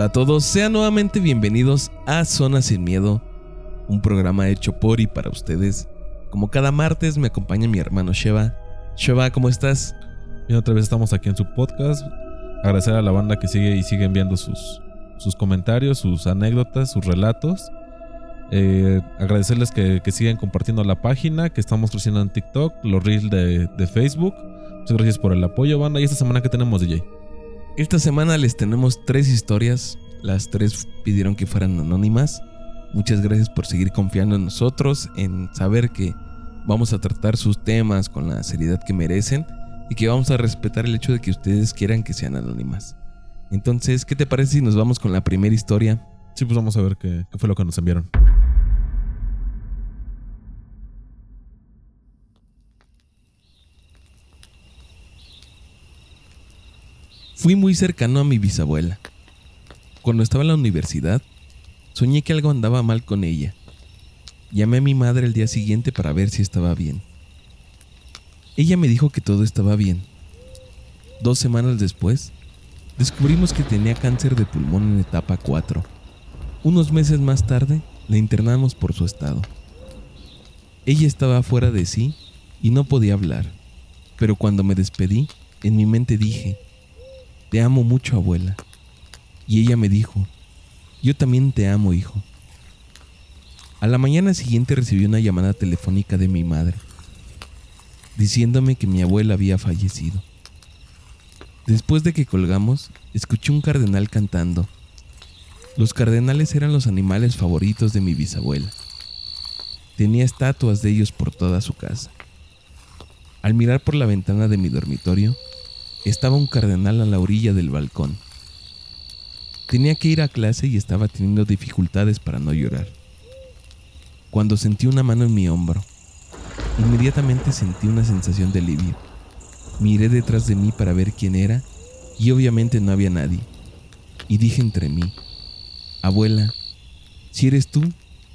Hola a todos, sean nuevamente bienvenidos a Zona Sin Miedo, un programa hecho por y para ustedes. Como cada martes me acompaña mi hermano Sheva. Sheva, ¿cómo estás? Bien, otra vez estamos aquí en su podcast. Agradecer a la banda que sigue y sigue enviando sus, sus comentarios, sus anécdotas, sus relatos. Eh, agradecerles que, que sigan compartiendo la página, que estamos creciendo en TikTok, los reels de, de Facebook. Muchas gracias por el apoyo, banda. Y esta semana que tenemos, DJ. Esta semana les tenemos tres historias. Las tres pidieron que fueran anónimas. Muchas gracias por seguir confiando en nosotros, en saber que vamos a tratar sus temas con la seriedad que merecen y que vamos a respetar el hecho de que ustedes quieran que sean anónimas. Entonces, ¿qué te parece si nos vamos con la primera historia? Sí, pues vamos a ver qué, qué fue lo que nos enviaron. Fui muy cercano a mi bisabuela. Cuando estaba en la universidad, soñé que algo andaba mal con ella. Llamé a mi madre el día siguiente para ver si estaba bien. Ella me dijo que todo estaba bien. Dos semanas después, descubrimos que tenía cáncer de pulmón en etapa 4. Unos meses más tarde, la internamos por su estado. Ella estaba fuera de sí y no podía hablar, pero cuando me despedí, en mi mente dije, te amo mucho, abuela. Y ella me dijo, yo también te amo, hijo. A la mañana siguiente recibí una llamada telefónica de mi madre, diciéndome que mi abuela había fallecido. Después de que colgamos, escuché un cardenal cantando. Los cardenales eran los animales favoritos de mi bisabuela. Tenía estatuas de ellos por toda su casa. Al mirar por la ventana de mi dormitorio, estaba un cardenal a la orilla del balcón. Tenía que ir a clase y estaba teniendo dificultades para no llorar. Cuando sentí una mano en mi hombro, inmediatamente sentí una sensación de alivio. Miré detrás de mí para ver quién era y obviamente no había nadie. Y dije entre mí, abuela, si eres tú,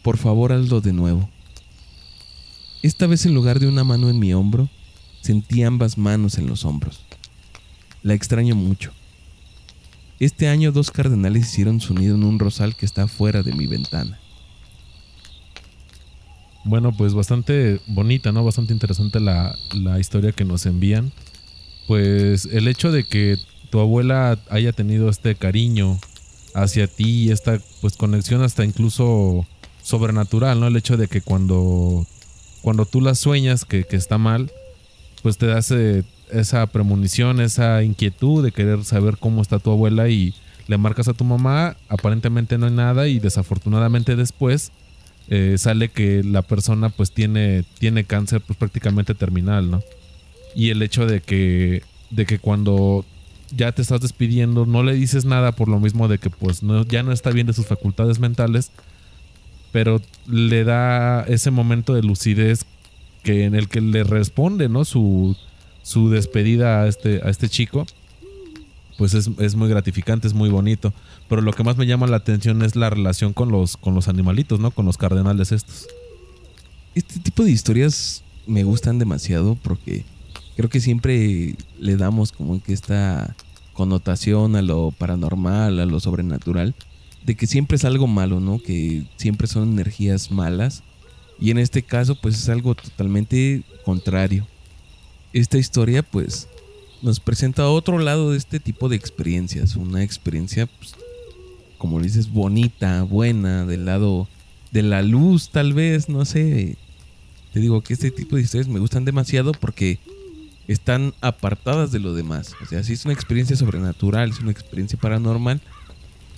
por favor hazlo de nuevo. Esta vez en lugar de una mano en mi hombro, sentí ambas manos en los hombros. La extraño mucho. Este año dos cardenales hicieron su nido en un rosal que está fuera de mi ventana. Bueno, pues bastante bonita, ¿no? Bastante interesante la, la historia que nos envían. Pues el hecho de que tu abuela haya tenido este cariño hacia ti, esta pues conexión hasta incluso sobrenatural, ¿no? El hecho de que cuando, cuando tú la sueñas que, que está mal, pues te hace esa premonición, esa inquietud de querer saber cómo está tu abuela y le marcas a tu mamá, aparentemente no hay nada y desafortunadamente después eh, sale que la persona pues tiene, tiene cáncer pues prácticamente terminal, ¿no? Y el hecho de que, de que cuando ya te estás despidiendo no le dices nada por lo mismo de que pues no, ya no está bien de sus facultades mentales, pero le da ese momento de lucidez que en el que le responde, ¿no? Su, su despedida a este, a este chico, pues es, es, muy gratificante, es muy bonito. Pero lo que más me llama la atención es la relación con los, con los animalitos, ¿no? Con los cardenales estos. Este tipo de historias me gustan demasiado porque creo que siempre le damos como que esta connotación a lo paranormal, a lo sobrenatural, de que siempre es algo malo, ¿no? Que siempre son energías malas. Y en este caso, pues es algo totalmente contrario esta historia pues nos presenta otro lado de este tipo de experiencias, una experiencia pues, como dices bonita, buena, del lado de la luz tal vez, no sé. Te digo que este tipo de historias me gustan demasiado porque están apartadas de lo demás. O sea, sí es una experiencia sobrenatural, es una experiencia paranormal,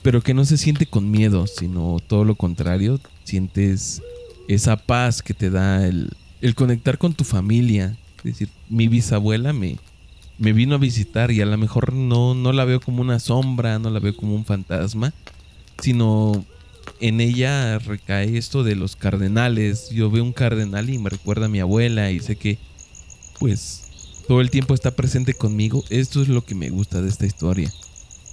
pero que no se siente con miedo, sino todo lo contrario, sientes esa paz que te da el, el conectar con tu familia, es decir, mi bisabuela me, me vino a visitar y a lo mejor no, no la veo como una sombra, no la veo como un fantasma, sino en ella recae esto de los cardenales. Yo veo un cardenal y me recuerda a mi abuela y sé que pues todo el tiempo está presente conmigo. Esto es lo que me gusta de esta historia.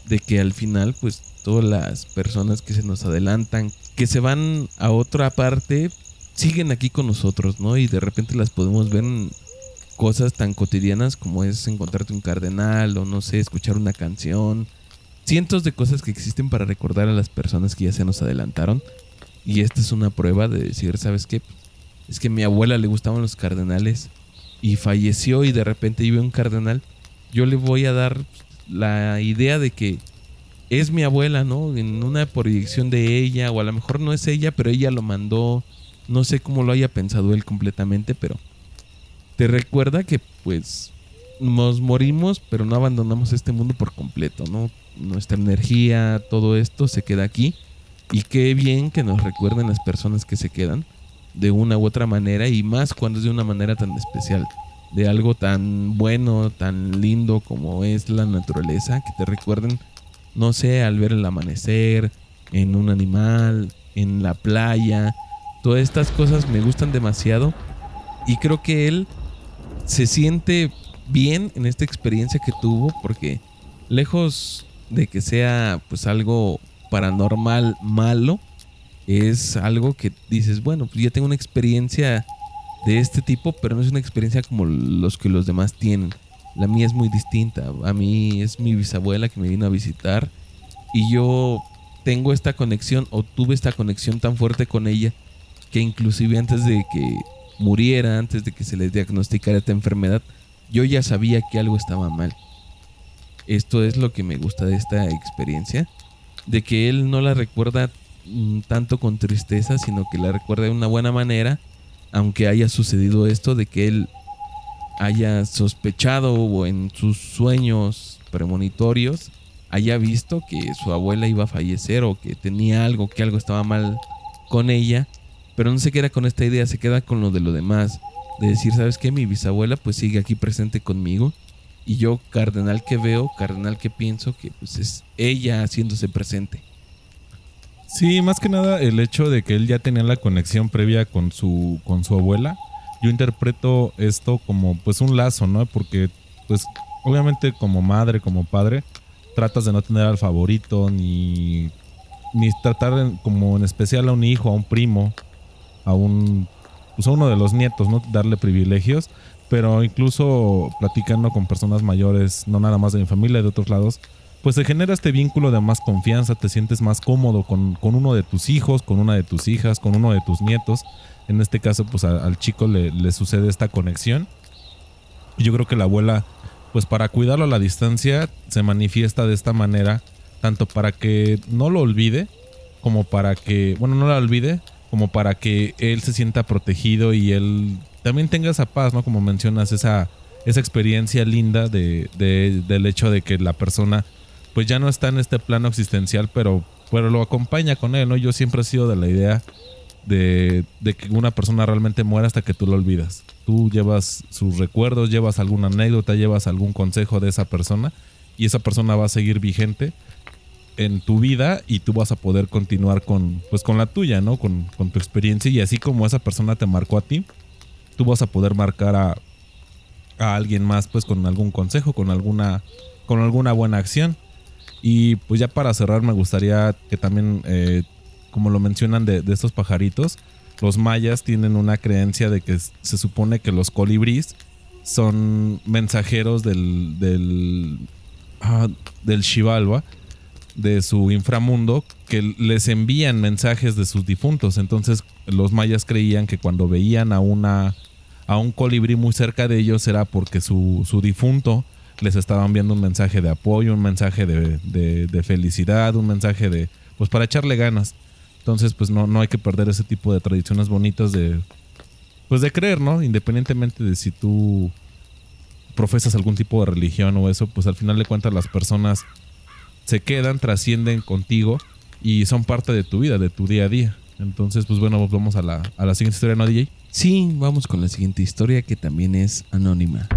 De que al final pues todas las personas que se nos adelantan, que se van a otra parte, siguen aquí con nosotros, ¿no? Y de repente las podemos ver cosas tan cotidianas como es encontrarte un cardenal o no sé, escuchar una canción cientos de cosas que existen para recordar a las personas que ya se nos adelantaron. Y esta es una prueba de decir, ¿sabes qué? Es que a mi abuela le gustaban los cardenales y falleció y de repente vive un cardenal. Yo le voy a dar la idea de que es mi abuela, ¿no? En una proyección de ella, o a lo mejor no es ella, pero ella lo mandó. No sé cómo lo haya pensado él completamente, pero te recuerda que pues nos morimos, pero no abandonamos este mundo por completo, ¿no? Nuestra energía, todo esto se queda aquí. Y qué bien que nos recuerden las personas que se quedan de una u otra manera y más cuando es de una manera tan especial, de algo tan bueno, tan lindo como es la naturaleza, que te recuerden, no sé, al ver el amanecer, en un animal, en la playa, todas estas cosas me gustan demasiado y creo que él se siente bien en esta experiencia que tuvo porque lejos de que sea pues algo paranormal malo, es algo que dices, bueno, pues ya tengo una experiencia de este tipo, pero no es una experiencia como los que los demás tienen. La mía es muy distinta. A mí es mi bisabuela que me vino a visitar y yo tengo esta conexión o tuve esta conexión tan fuerte con ella que inclusive antes de que muriera, antes de que se les diagnosticara esta enfermedad, yo ya sabía que algo estaba mal. Esto es lo que me gusta de esta experiencia, de que él no la recuerda mm, tanto con tristeza, sino que la recuerda de una buena manera, aunque haya sucedido esto de que él haya sospechado o en sus sueños premonitorios haya visto que su abuela iba a fallecer o que tenía algo, que algo estaba mal con ella, pero no se queda con esta idea, se queda con lo de lo demás, de decir, ¿sabes qué? Mi bisabuela pues sigue aquí presente conmigo y yo cardenal que veo, cardenal que pienso que pues es ella haciéndose presente. Sí, más que nada el hecho de que él ya tenía la conexión previa con su con su abuela. Yo interpreto esto como pues un lazo, ¿no? Porque pues obviamente como madre, como padre, tratas de no tener al favorito ni ni tratar como en especial a un hijo, a un primo, a un pues uno de los nietos, ¿no? Darle privilegios, pero incluso platicando con personas mayores, no nada más de mi familia, de otros lados, pues se genera este vínculo de más confianza, te sientes más cómodo con, uno de tus hijos, con una de tus hijas, con uno de tus nietos. En este caso, pues al chico le, le sucede esta conexión. Yo creo que la abuela, pues para cuidarlo a la distancia, se manifiesta de esta manera, tanto para que no lo olvide, como para que, bueno, no la olvide, como para que él se sienta protegido y él también tenga esa paz, ¿no? Como mencionas, esa, esa experiencia linda de, del hecho de que la persona pues ya no está en este plano existencial, pero, pero lo acompaña con él, ¿no? Yo siempre he sido de la idea de, de, que una persona realmente muera hasta que tú lo olvidas. Tú llevas sus recuerdos, llevas alguna anécdota, llevas algún consejo de esa persona y esa persona va a seguir vigente en tu vida y tú vas a poder continuar con, pues, con la tuya, ¿no? Con, tu experiencia y así como esa persona te marcó a ti, tú vas a poder marcar a, a alguien más, pues, con algún consejo, con alguna, con alguna buena acción. Y pues ya para cerrar me gustaría que también, eh, como lo mencionan de, estos pajaritos, los mayas tienen una creencia de que se supone que los colibríes son mensajeros del, del, ah, del de su inframundo que les envían mensajes de sus difuntos. Entonces los mayas creían que cuando veían a una a un colibrí muy cerca de ellos era porque su, su difunto les estaba enviando un mensaje de apoyo, un mensaje de, de, felicidad, un mensaje de pues para echarle ganas. Entonces pues no, no hay que perder ese tipo de tradiciones bonitas de pues de creer, ¿no? Independientemente de si tú profesas algún tipo de religión o eso, pues al final de cuentas las personas se quedan, trascienden contigo y son parte de tu vida, de tu día a día. Entonces, pues bueno, vamos a la, a la siguiente historia, ¿no, DJ? Sí, vamos con la siguiente historia que también es anónima.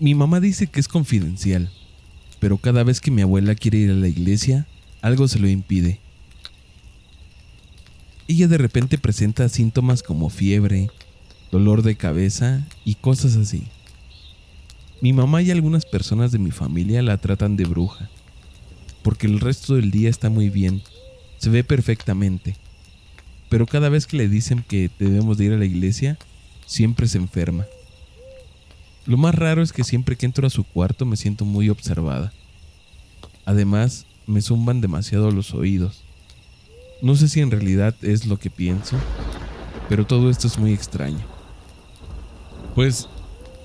Mi mamá dice que es confidencial, pero cada vez que mi abuela quiere ir a la iglesia, algo se lo impide. Ella de repente presenta síntomas como fiebre, dolor de cabeza y cosas así. Mi mamá y algunas personas de mi familia la tratan de bruja, porque el resto del día está muy bien, se ve perfectamente, pero cada vez que le dicen que debemos de ir a la iglesia, siempre se enferma. Lo más raro es que siempre que entro a su cuarto me siento muy observada. Además, me zumban demasiado los oídos. No sé si en realidad es lo que pienso, pero todo esto es muy extraño. Pues,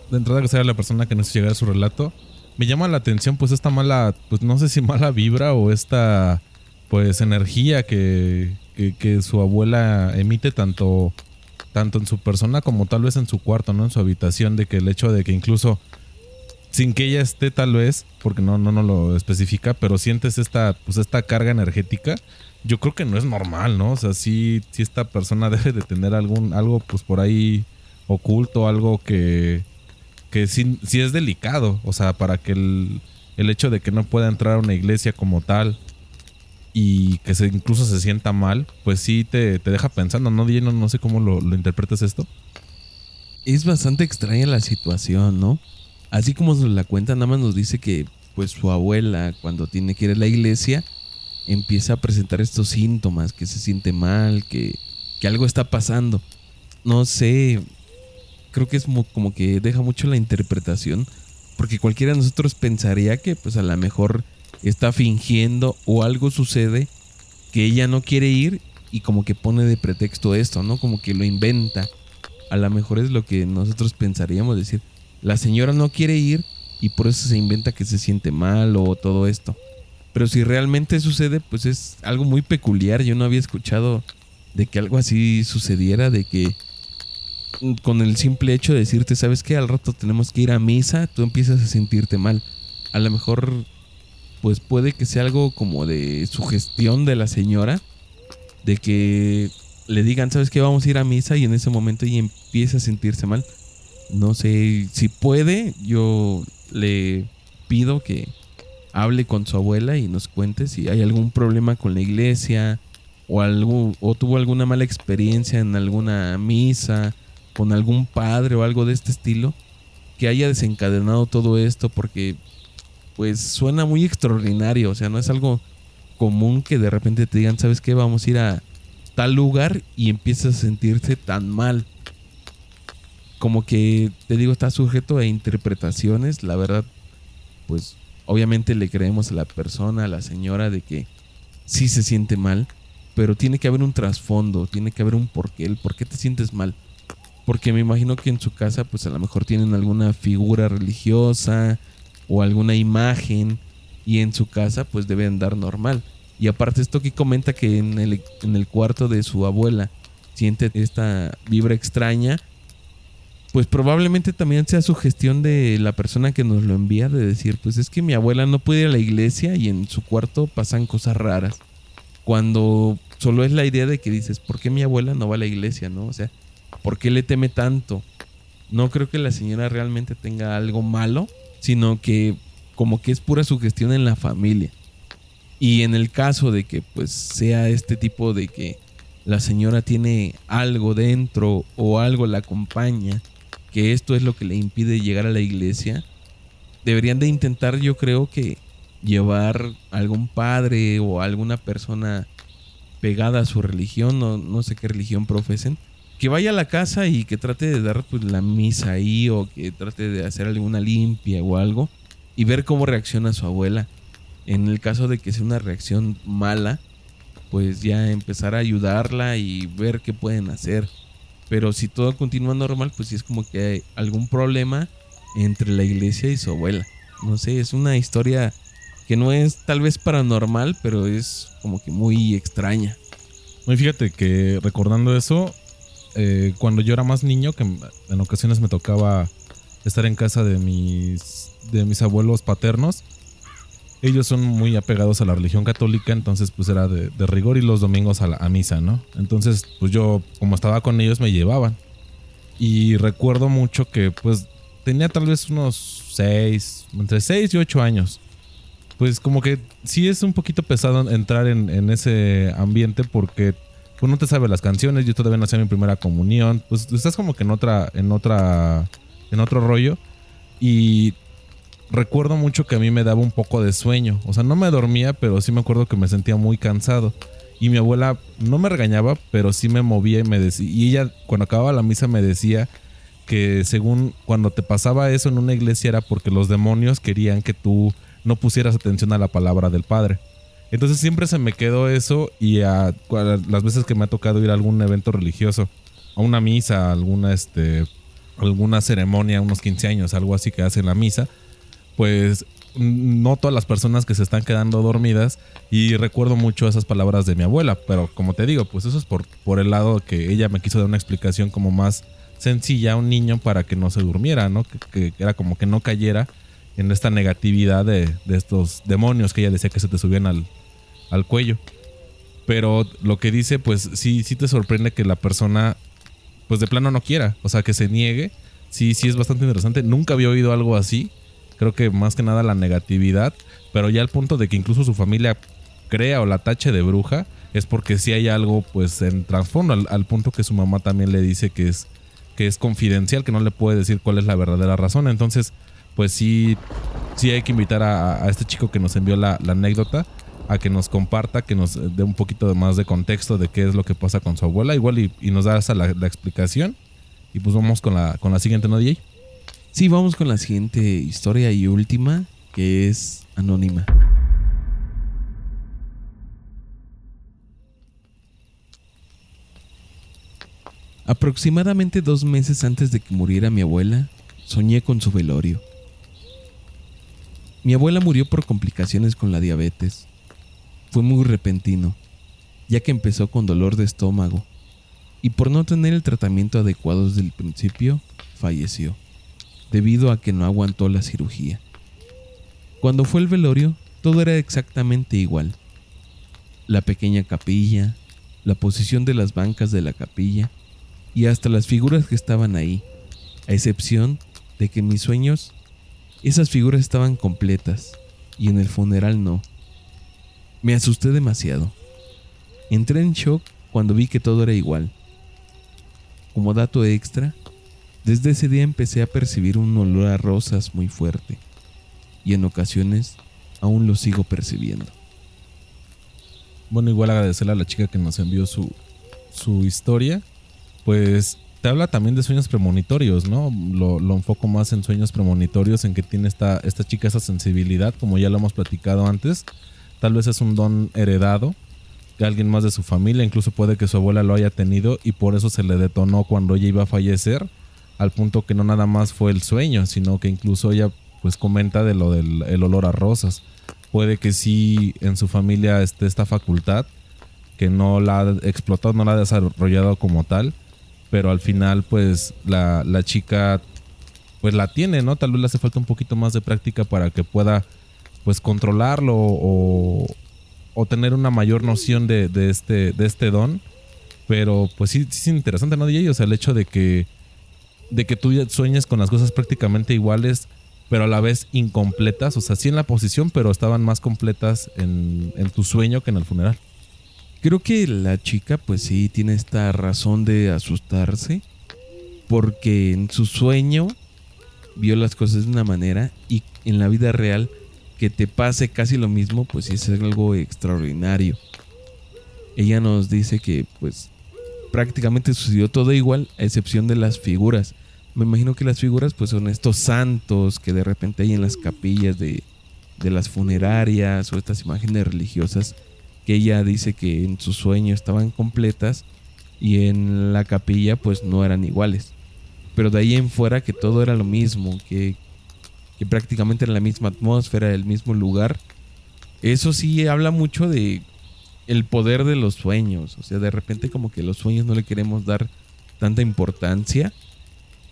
de entrada que sea la persona que nos llega a su relato, me llama la atención pues esta mala, pues no sé si mala vibra o esta pues energía que, que, su abuela emite tanto, tanto en su persona como tal vez en su cuarto, ¿no? En su habitación, de que el hecho de que incluso sin que ella esté tal vez, porque no, no, no lo especifica, pero sientes esta, pues esta carga energética, yo creo que no es normal, ¿no? O sea, si esta persona debe de tener algún, algo pues por ahí oculto, algo que, que sí, es delicado, o sea, para que el, el hecho de que no pueda entrar a una iglesia como tal y que se, incluso se sienta mal, pues sí te, deja pensando, ¿no? No, no sé cómo lo, lo interpretas esto. Es bastante extraña la situación, ¿no? Así como nos la cuenta, nada más nos dice que pues su abuela cuando tiene que ir a la iglesia empieza a presentar estos síntomas, que se siente mal, que, que algo está pasando. No sé, creo que es como que deja mucho la interpretación, porque cualquiera de nosotros pensaría que pues a lo mejor está fingiendo o algo sucede que ella no quiere ir y como que pone de pretexto esto, ¿no? Como que lo inventa. A lo mejor es lo que nosotros pensaríamos decir, la señora no quiere ir y por eso se inventa que se siente mal o todo esto. Pero si realmente sucede, pues es algo muy peculiar. Yo no había escuchado de que algo así sucediera, de que con el simple hecho de decirte, ¿sabes qué? Al rato tenemos que ir a misa, tú empiezas a sentirte mal. A lo mejor, pues puede que sea algo como de sugestión de la señora, de que le digan, ¿sabes qué? Vamos a ir a misa y en ese momento ella empieza a sentirse mal. No sé si puede, yo le pido que hable con su abuela y nos cuente si hay algún problema con la iglesia o algo o tuvo alguna mala experiencia en alguna misa con algún padre o algo de este estilo que haya desencadenado todo esto porque pues suena muy extraordinario, o sea, no es algo común que de repente te digan, ¿sabes qué? Vamos a ir a tal lugar y empiezas a sentirse tan mal. Como que, te digo, está sujeto a interpretaciones, la verdad, pues obviamente le creemos a la persona, a la señora, de que sí se siente mal, pero tiene que haber un trasfondo, tiene que haber un porqué, el por qué te sientes mal. Porque me imagino que en su casa pues a lo mejor tienen alguna figura religiosa o alguna imagen y en su casa pues debe andar normal. Y aparte esto que comenta que en el, en el cuarto de su abuela siente esta vibra extraña, pues probablemente también sea su gestión de la persona que nos lo envía de decir, pues es que mi abuela no puede ir a la iglesia y en su cuarto pasan cosas raras. Cuando solo es la idea de que dices, ¿por qué mi abuela no va a la iglesia? ¿No? O sea, ¿Por qué le teme tanto? No creo que la señora realmente tenga algo malo, sino que como que es pura sugestión en la familia. Y en el caso de que pues sea este tipo de que la señora tiene algo dentro o algo la acompaña, que esto es lo que le impide llegar a la iglesia, deberían de intentar yo creo que llevar algún padre o alguna persona pegada a su religión, no, no sé qué religión profesen, que vaya a la casa y que trate de dar pues, la misa ahí o que trate de hacer alguna limpia o algo y ver cómo reacciona su abuela. En el caso de que sea una reacción mala, pues ya empezar a ayudarla y ver qué pueden hacer. Pero si todo continúa normal, pues sí es como que hay algún problema entre la iglesia y su abuela. No sé, es una historia que no es tal vez paranormal, pero es como que muy extraña. Muy fíjate que recordando eso, eh, cuando yo era más niño, que en ocasiones me tocaba estar en casa de mis, de mis abuelos paternos, ellos son muy apegados a la religión católica, entonces pues era de, rigor y los domingos a, la, a misa, ¿no? Entonces pues yo como estaba con ellos me llevaban. Y recuerdo mucho que pues tenía tal vez unos 6, entre 6 y 8 años. Pues como que sí es un poquito pesado entrar en, en ese ambiente porque pues no te sabes las canciones, yo todavía no hacía mi primera comunión, pues estás como que en otra, en otra, en otro rollo. Y recuerdo mucho que a mí me daba un poco de sueño, o sea, no me dormía, pero sí me acuerdo que me sentía muy cansado. Y mi abuela no me regañaba, pero sí me movía y me decía, y ella cuando acababa la misa me decía que según cuando te pasaba eso en una iglesia era porque los demonios querían que tú no pusieras atención a la palabra del Padre. Entonces siempre se me quedó eso y las veces que me ha tocado ir a algún evento religioso, a una misa, a alguna, este, alguna ceremonia, unos 15 años, algo así que hacen la misa, pues noto a las personas que se están quedando dormidas y recuerdo mucho esas palabras de mi abuela, pero como te digo, pues eso es por, el lado que ella me quiso dar una explicación como más sencilla a un niño para que no se durmiera, ¿no? Que, era como que no cayera en esta negatividad de, estos demonios que ella decía que se te subían al, al cuello. Pero lo que dice, pues sí, sí te sorprende que la persona, pues de plano no quiera, o sea, que se niegue. Sí, sí es bastante interesante. Nunca había oído algo así. Creo que más que nada la negatividad, pero ya al punto de que incluso su familia crea o la tache de bruja, es porque sí hay algo pues en trasfondo, al, punto que su mamá también le dice que es, que es confidencial, que no le puede decir cuál es la verdadera razón. Entonces, pues sí, sí hay que invitar a, este chico que nos envió la, anécdota a que nos comparta, que nos dé un poquito más de contexto de qué es lo que pasa con su abuela, igual y, nos da esa la, explicación. Y pues vamos con la, con la siguiente, ¿no, DJ? Sí, vamos con la siguiente historia y última, que es anónima. Aproximadamente dos meses antes de que muriera mi abuela, soñé con su velorio. Mi abuela murió por complicaciones con la diabetes. Fue muy repentino, ya que empezó con dolor de estómago y por no tener el tratamiento adecuado desde el principio, falleció debido a que no aguantó la cirugía. Cuando fue el velorio, todo era exactamente igual. La pequeña capilla, la posición de las bancas de la capilla y hasta las figuras que estaban ahí, a excepción de que mis sueños esas figuras estaban completas y en el funeral no. Me asusté demasiado. Entré en shock cuando vi que todo era igual. Como dato extra, desde ese día empecé a percibir un olor a rosas muy fuerte y en ocasiones aún lo sigo percibiendo. Bueno, igual agradecerle a la chica que nos envió su, su historia. Pues te habla también de sueños premonitorios, ¿no? Lo, lo, enfoco más en sueños premonitorios, en que tiene esta, esta chica esa sensibilidad, como ya lo hemos platicado antes. Tal vez es un don heredado de alguien más de su familia, incluso puede que su abuela lo haya tenido y por eso se le detonó cuando ella iba a fallecer al punto que no nada más fue el sueño, sino que incluso ella pues comenta de lo del el olor a rosas. Puede que sí en su familia esté esta facultad, que no la ha explotado, no la ha desarrollado como tal, pero al final pues la, chica pues la tiene, ¿no? Tal vez le hace falta un poquito más de práctica para que pueda pues controlarlo o, o tener una mayor noción de, de, este, de este don. Pero pues sí, sí es interesante, ¿no, DJ? O sea, el hecho de que de que tú sueñes con las cosas prácticamente iguales, pero a la vez incompletas. O sea, sí en la posición, pero estaban más completas en, tu sueño que en el funeral. Creo que la chica, pues sí, tiene esta razón de asustarse, porque en su sueño vio las cosas de una manera y en la vida real que te pase casi lo mismo, pues sí es algo extraordinario. Ella nos dice que pues prácticamente sucedió todo igual, a excepción de las figuras. Me imagino que las figuras pues son estos santos que de repente hay en las capillas de, de las funerarias o estas imágenes religiosas que ella dice que en su sueño estaban completas y en la capilla pues no eran iguales. Pero de ahí en fuera que todo era lo mismo, que, que prácticamente era la misma atmósfera, el mismo lugar. Eso sí habla mucho de el poder de los sueños. O sea, de repente como que los sueños no le queremos dar tanta importancia.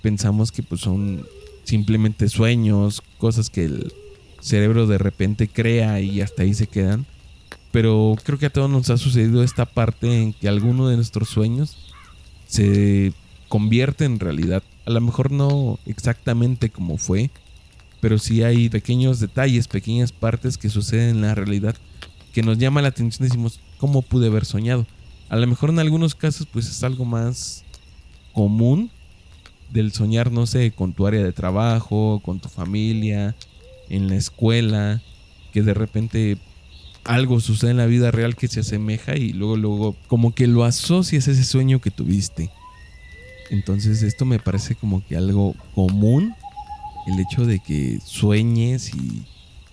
Pensamos que pues son simplemente sueños, cosas que el cerebro de repente crea y hasta ahí se quedan. Pero creo que a todos nos ha sucedido esta parte en que alguno de nuestros sueños se convierte en realidad. A lo mejor no exactamente como fue, pero sí hay pequeños detalles, pequeñas partes que suceden en la realidad que nos llama la atención. Decimos, cómo pude haber soñado. A lo mejor en algunos casos pues es algo más común del soñar, no sé, con tu área de trabajo, con tu familia, en la escuela, que de repente algo sucede en la vida real que se asemeja y luego luego como que lo asocias a ese sueño que tuviste. Entonces esto me parece como que algo común, el hecho de que sueñes y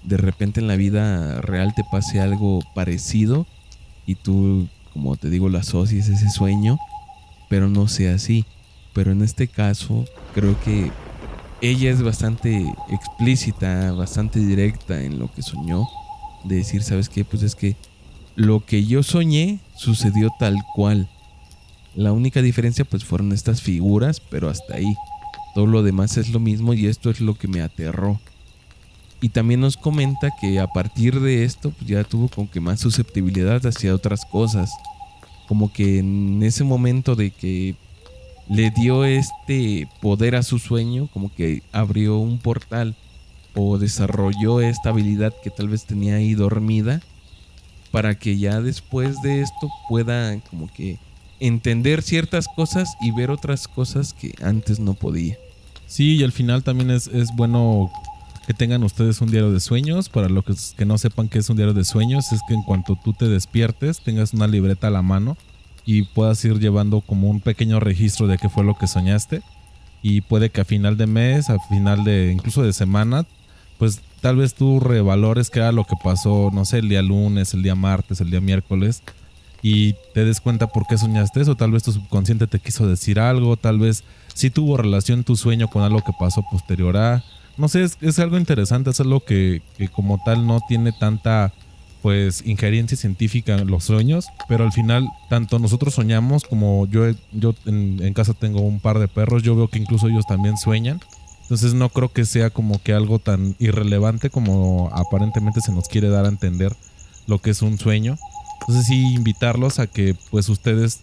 de repente en la vida real te pase algo parecido y tú, como te digo, lo asocies ese sueño, pero no sea así. Pero en este caso creo que ella es bastante explícita, bastante directa en lo que soñó. De decir, ¿sabes qué? Pues es que lo que yo soñé sucedió tal cual. La única diferencia pues fueron estas figuras, pero hasta ahí. Todo lo demás es lo mismo y esto es lo que me aterró. Y también nos comenta que a partir de esto pues ya tuvo como que más susceptibilidad hacia otras cosas. Como que en ese momento de que le dio este poder a su sueño, como que abrió un portal o desarrolló esta habilidad que tal vez tenía ahí dormida para que ya después de esto pueda como que entender ciertas cosas y ver otras cosas que antes no podía. Sí, y al final también es, es bueno que tengan ustedes un diario de sueños. Para los que, no sepan qué es un diario de sueños, es que en cuanto tú te despiertes, tengas una libreta a la mano y puedas ir llevando como un pequeño registro de qué fue lo que soñaste. Y puede que a final de mes, a final de incluso de semana, pues tal vez tú revalores qué era lo que pasó, no sé, el día lunes, el día martes, el día miércoles, y te des cuenta por qué soñaste eso. Tal vez tu subconsciente te quiso decir algo, tal vez sí tuvo relación tu sueño con algo que pasó posterior a. No sé, es, algo interesante, es algo que, que como tal no tiene tanta pues injerencia científica en los sueños, pero al final tanto nosotros soñamos como yo, yo en, casa tengo un par de perros, yo veo que incluso ellos también sueñan. Entonces no creo que sea como que algo tan irrelevante como aparentemente se nos quiere dar a entender lo que es un sueño. Entonces sí invitarlos a que pues ustedes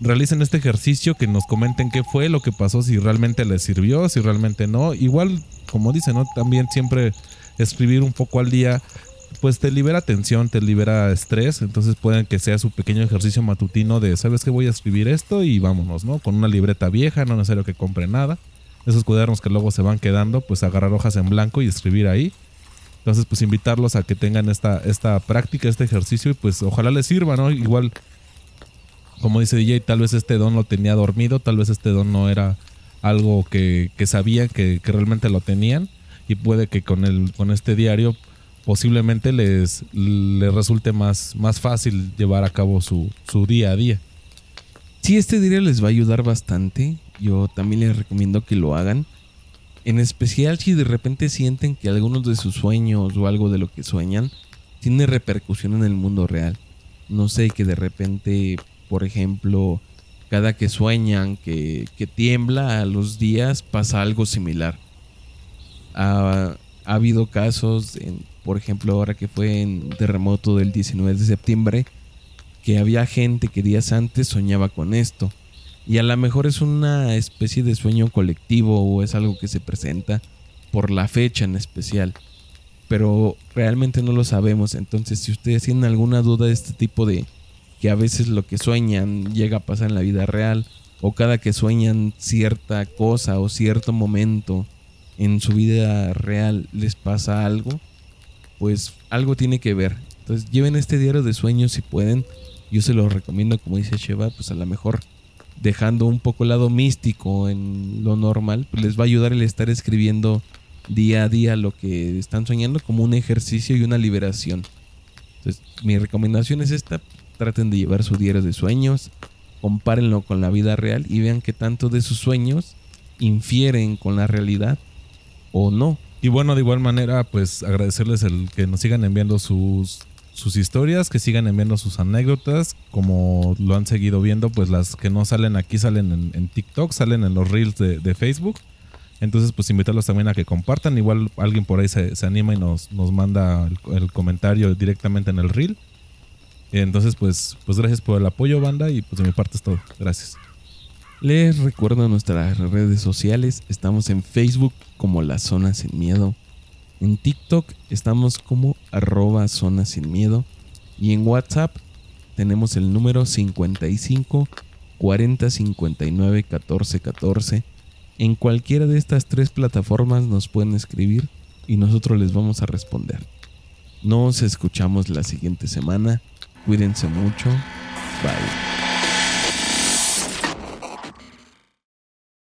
realicen este ejercicio, que nos comenten qué fue lo que pasó, si realmente les sirvió, si realmente no. Igual, como dicen. También siempre escribir un poco al día pues te libera tensión, te libera estrés, entonces pueden que sea su pequeño ejercicio matutino de, ¿sabes qué? Voy a escribir esto y vámonos, ¿no? Con una libreta vieja, no necesario que compre nada. Esos cuadernos que luego se van quedando, pues agarrar hojas en blanco y escribir ahí. Entonces, pues invitarlos a que tengan esta, esta práctica, este ejercicio y pues ojalá les sirva, ¿no? Igual, como dice DJ, tal vez este don lo tenía dormido, tal vez este don no era algo que, que sabían que, realmente lo tenían y puede que con, el, con este diario posiblemente les, les resulte más, más fácil llevar a cabo su, su día a día. Sí, este diario les va a ayudar bastante. Yo también les recomiendo que lo hagan. En especial si de repente sienten que algunos de sus sueños o algo de lo que sueñan tiene repercusión en el mundo real. No sé, que de repente, por ejemplo, cada que sueñan que, que tiembla a los días pasa algo similar. Ha, ha habido casos por ejemplo, ahora que fue en terremoto del 19 de septiembre, que había gente que días antes soñaba con esto. Y a lo mejor es una especie de sueño colectivo o es algo que se presenta por la fecha en especial. Pero realmente no lo sabemos. Entonces, si ustedes tienen alguna duda de este tipo de que a veces lo que sueñan llega a pasar en la vida real, o cada que sueñan cierta cosa o cierto momento en su vida real les pasa algo, pues algo tiene que ver. Entonces lleven este diario de sueños si pueden. Yo se lo recomiendo, como dice Sheva, pues a lo mejor dejando un poco el lado místico en lo normal, pues les va a ayudar el estar escribiendo día a día lo que están soñando como un ejercicio y una liberación. Entonces mi recomendación es esta, traten de llevar su diario de sueños, compárenlo con la vida real y vean qué tanto de sus sueños infieren con la realidad o no. Y bueno, de igual manera, pues agradecerles el que nos sigan enviando sus, sus historias, que sigan enviando sus anécdotas, como lo han seguido viendo, pues las que no salen aquí salen en, TikTok, salen en los reels de, Facebook. Entonces, pues invitarlos también a que compartan. Igual alguien por ahí se, anima y nos, nos manda el, comentario directamente en el reel. Entonces, pues, pues gracias por el apoyo, banda, y pues de mi parte es todo. Gracias. Les recuerdo nuestras redes sociales. Estamos en Facebook como La Zona Sin Miedo. En TikTok estamos como arroba Zona Sin Miedo. Y en WhatsApp tenemos el número 55 40 59 14 14. En cualquiera de estas tres plataformas nos pueden escribir y nosotros les vamos a responder. Nos escuchamos la siguiente semana. Cuídense mucho. Bye.